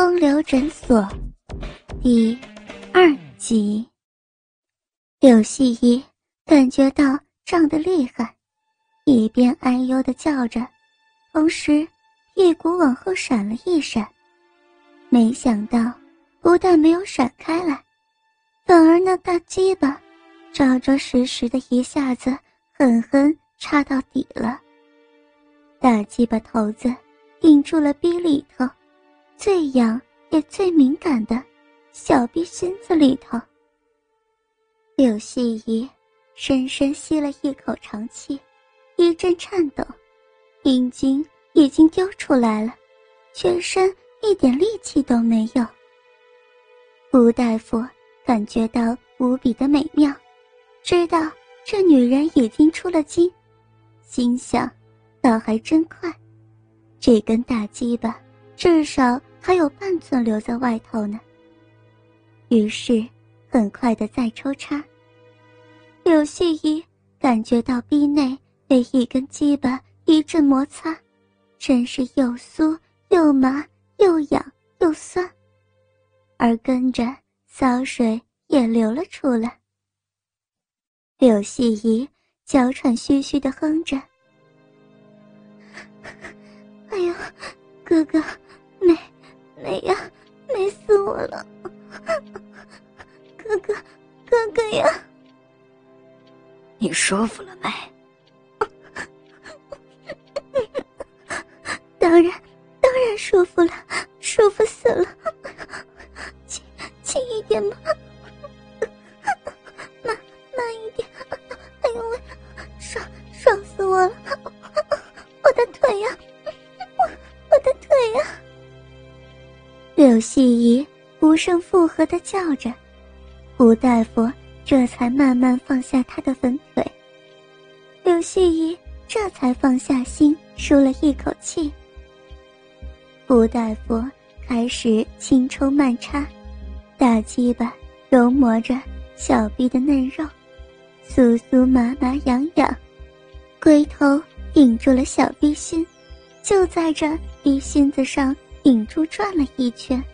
风流诊所第二集。柳细衣感觉到胀得厉害，一边哎呦的叫着，同时屁股往后闪了一闪。没想到，不但没有闪开来，反而那大鸡巴扎扎实实的一下子狠狠插到底了。大鸡巴头子顶住了逼里头。最痒也最敏感的小臂心子里头，柳细怡深深吸了一口长气，一阵颤抖，阴茎已经丢出来了，全身一点力气都没有。吴大夫感觉到无比的美妙，知道这女人已经出了精，心想，倒还真快，这根大鸡巴至少。还有半寸留在外头呢。于是，很快的再抽插。柳细衣感觉到臂内被一根鸡巴一阵摩擦，真是又酥又麻又痒又酸，而跟着骚水也流了出来。柳细衣娇喘吁吁的哼着：“ 哎呦，哥哥，美。”呀，美死我了！哥哥，哥哥呀，你舒服了没？当然，当然舒服了，舒服死了！叫着，吴大夫这才慢慢放下他的粉腿。柳细怡这才放下心，舒了一口气。吴大夫开始轻抽慢插，大鸡巴揉磨着小臂的嫩肉，酥酥麻麻痒痒，龟头顶住了小臂心，就在这逼心子上。顶住转了一圈，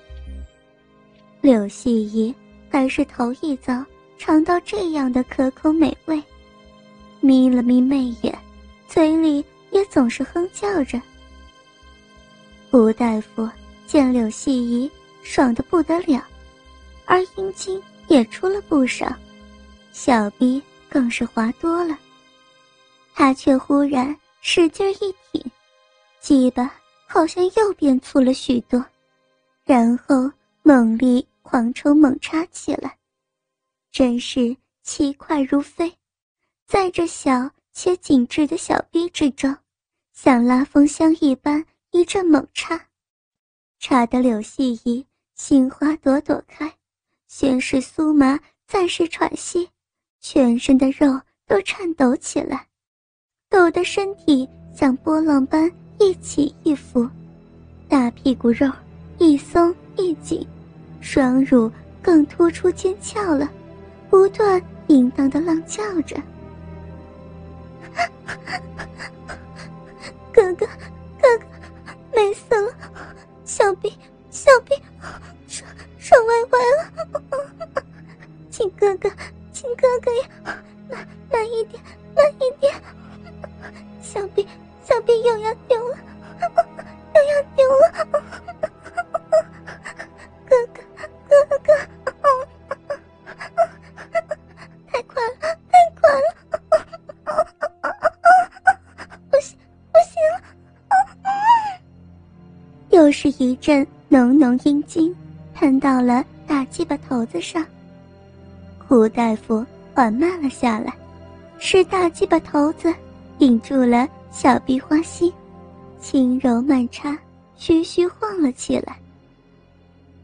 柳细衣还是头一遭尝到这样的可口美味，眯了眯媚眼，嘴里也总是哼叫着。吴大夫见柳细衣爽的不得了，而阴茎也出了不少，小臂更是滑多了，他却忽然使劲一挺，鸡巴。好像又变粗了许多，然后猛力狂抽猛插起来，真是气快如飞，在这小且紧致的小臂之中，像拉风箱一般一阵猛插，插得柳细衣心花朵朵开，先是酥麻，再是喘息，全身的肉都颤抖起来，抖得身体像波浪般。一起一伏，大屁股肉一松，双乳更突出尖翘了，不断淫荡的浪叫着：“ 哥哥，哥哥，美死了！小臂，小臂，爽爽歪歪了！亲哥哥，亲哥哥呀，慢慢一点，慢一点，小臂。”小臂又要丢了，又要丢了！又是一阵浓浓阴茎喷到了大鸡巴头子上。胡大夫缓慢了下来，是大鸡巴头子顶住了。小臂花心，轻柔慢插，徐徐晃了起来。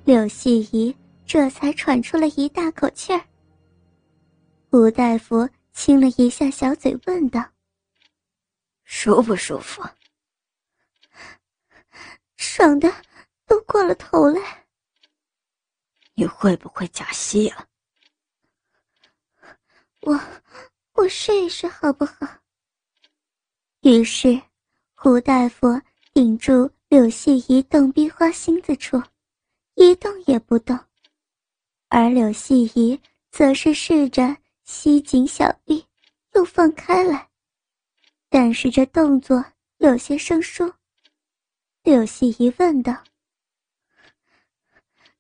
柳细怡这才喘出了一大口气儿。吴大夫亲了一下小嘴，问道：“舒不舒服？”爽的都过了头来。你会不会假戏啊？我，我试一试好不好？于是，胡大夫顶住柳细怡动逼花心子处，一动也不动，而柳细怡则是试着吸紧小臂，又放开来，但是这动作有些生疏。柳细怡问道：“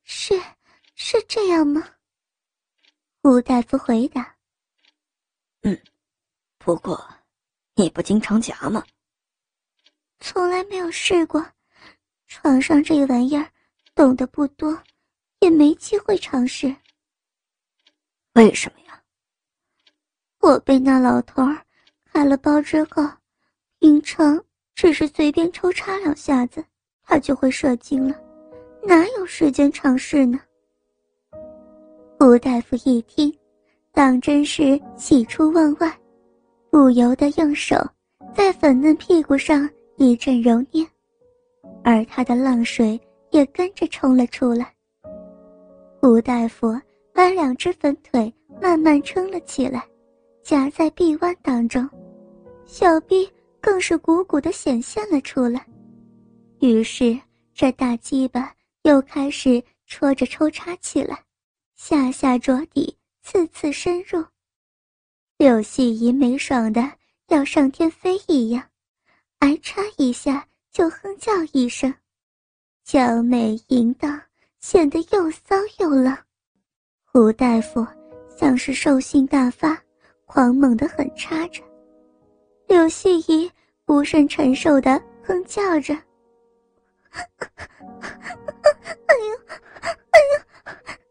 是，是这样吗？”吴大夫回答：“嗯，不过，你不经常夹吗？”从来没有试过，床上这玩意儿懂得不多，也没机会尝试。为什么呀？我被那老头儿开了包之后，平常只是随便抽插两下子，他就会射精了，哪有时间尝试呢？吴大夫一听，当真是喜出望外，不由得用手在粉嫩屁股上。一阵揉捏，而他的浪水也跟着冲了出来。吴大夫把两只粉腿慢慢撑了起来，夹在臂弯当中，小臂更是鼓鼓的显现了出来。于是这大鸡巴又开始戳着抽插起来，下下着底，次次深入。柳细姨没爽的要上天飞一样。挨插一下就哼叫一声，娇美淫荡，显得又骚又浪。胡大夫像是兽性大发，狂猛的很插着。柳细怡不甚承受的哼叫着：“哎呦，哎呦，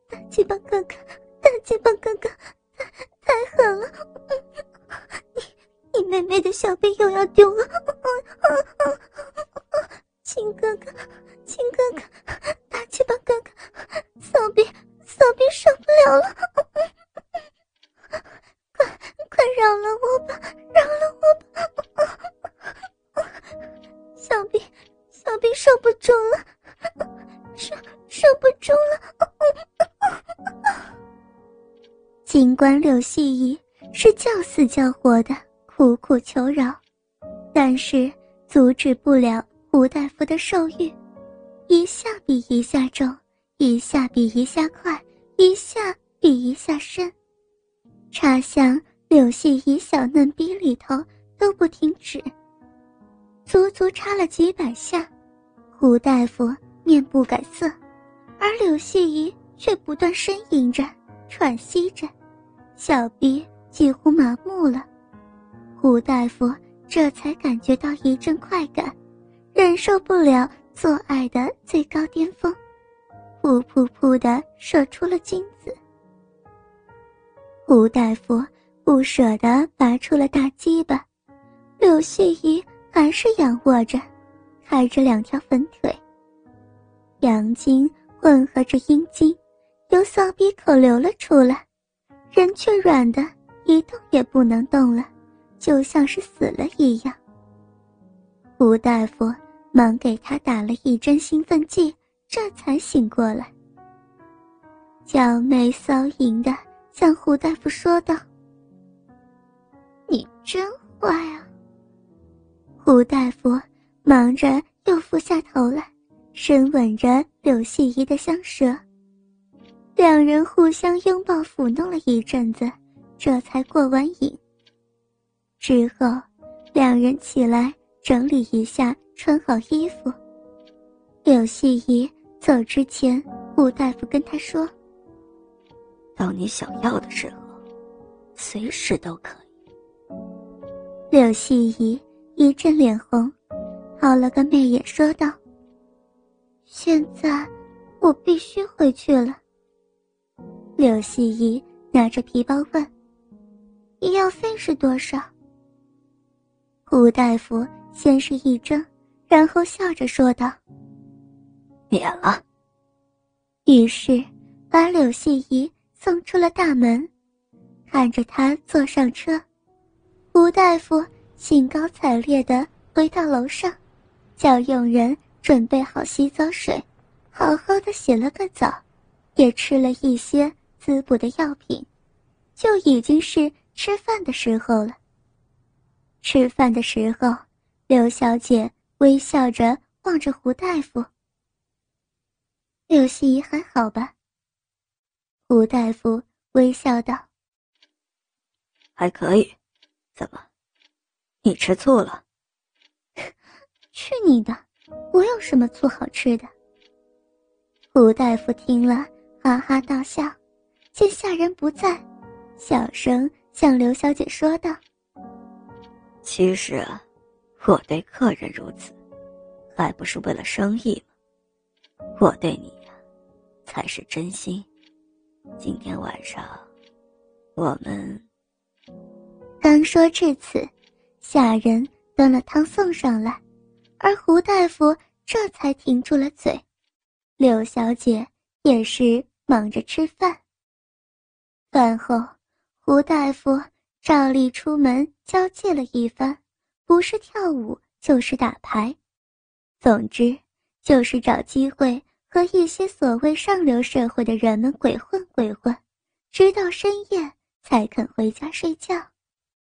大鸡巴哥哥，大鸡巴哥哥，太太狠了！你你妹妹的小臂又要丢了。”亲哥哥，亲哥哥，尽管柳细怡是叫死叫活的苦苦求饶，但是阻止不了。胡大夫的兽欲，一下比一下重，一下比一下快，一下比一下深，插向柳细怡小嫩逼里头都不停止。足足插了几百下，胡大夫面不改色，而柳细怡却不断呻吟着、喘息着，小逼几乎麻木了。胡大夫这才感觉到一阵快感。忍受不了做爱的最高巅峰，噗噗噗的射出了精子。胡大夫不舍得拔出了大鸡巴，柳絮怡还是仰卧着，开着两条粉腿。阳精混合着阴精，由骚逼口流了出来，人却软的一动也不能动了，就像是死了一样。胡大夫忙给他打了一针兴奋剂，这才醒过来。娇媚骚淫的向胡大夫说道：“你真坏啊！”胡大夫忙着又俯下头来，深吻着柳细怡的香舌。两人互相拥抱抚弄了一阵子，这才过完瘾。之后，两人起来。整理一下，穿好衣服。柳细怡走之前，吴大夫跟她说：“到你想要的时候，随时都可以。”柳细怡一阵脸红，好了个媚眼，说道：“现在我必须回去了。”柳细怡拿着皮包问：“医药费是多少？”吴大夫。先是一怔，然后笑着说道：“免了。”于是把柳细怡送出了大门，看着他坐上车，吴大夫兴高采烈地回到楼上，叫佣人准备好洗澡水，好好的洗了个澡，也吃了一些滋补的药品，就已经是吃饭的时候了。吃饭的时候。刘小姐微笑着望着胡大夫。柳希怡还好吧？胡大夫微笑道：“还可以，怎么，你吃醋了？” 去你的！我有什么醋好吃的？胡大夫听了，哈哈大笑，见下人不在，小声向刘小姐说道：“其实啊，我对客人如此，还不是为了生意吗？我对你呀，才是真心。今天晚上，我们……”刚说至此，下人端了汤送上来，而胡大夫这才停住了嘴。柳小姐也是忙着吃饭。饭后，胡大夫照例出门交际了一番，不是跳舞就是打牌，总之就是找机会和一些所谓上流社会的人们鬼混鬼混，直到深夜才肯回家睡觉。